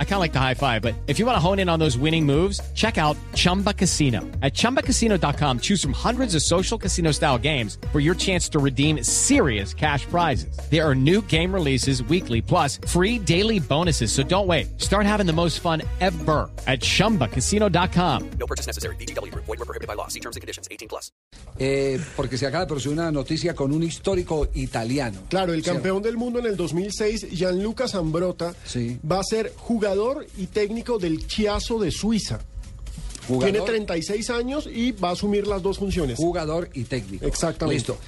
I kind of like the high five, but if you want to hone in on those winning moves, check out Chumba Casino. At ChumbaCasino.com, choose from hundreds of social casino style games for your chance to redeem serious cash prizes. There are new game releases weekly, plus free daily bonuses. So don't wait. Start having the most fun ever at ChumbaCasino.com. No purchase necessary. VGW. Void were prohibited by law. See terms and conditions. 18 plus. Eh, porque se acaba de producir una noticia con un histórico italiano. Claro, el ¿Cierto? campeón del mundo en el 2006, Gianluca Zambrotta, Sí. va a ser jugador y técnico del Chiasso de Suiza. Jugador, Tiene 36 años y va a asumir las dos funciones. jugador y técnico. Exactamente. Listo.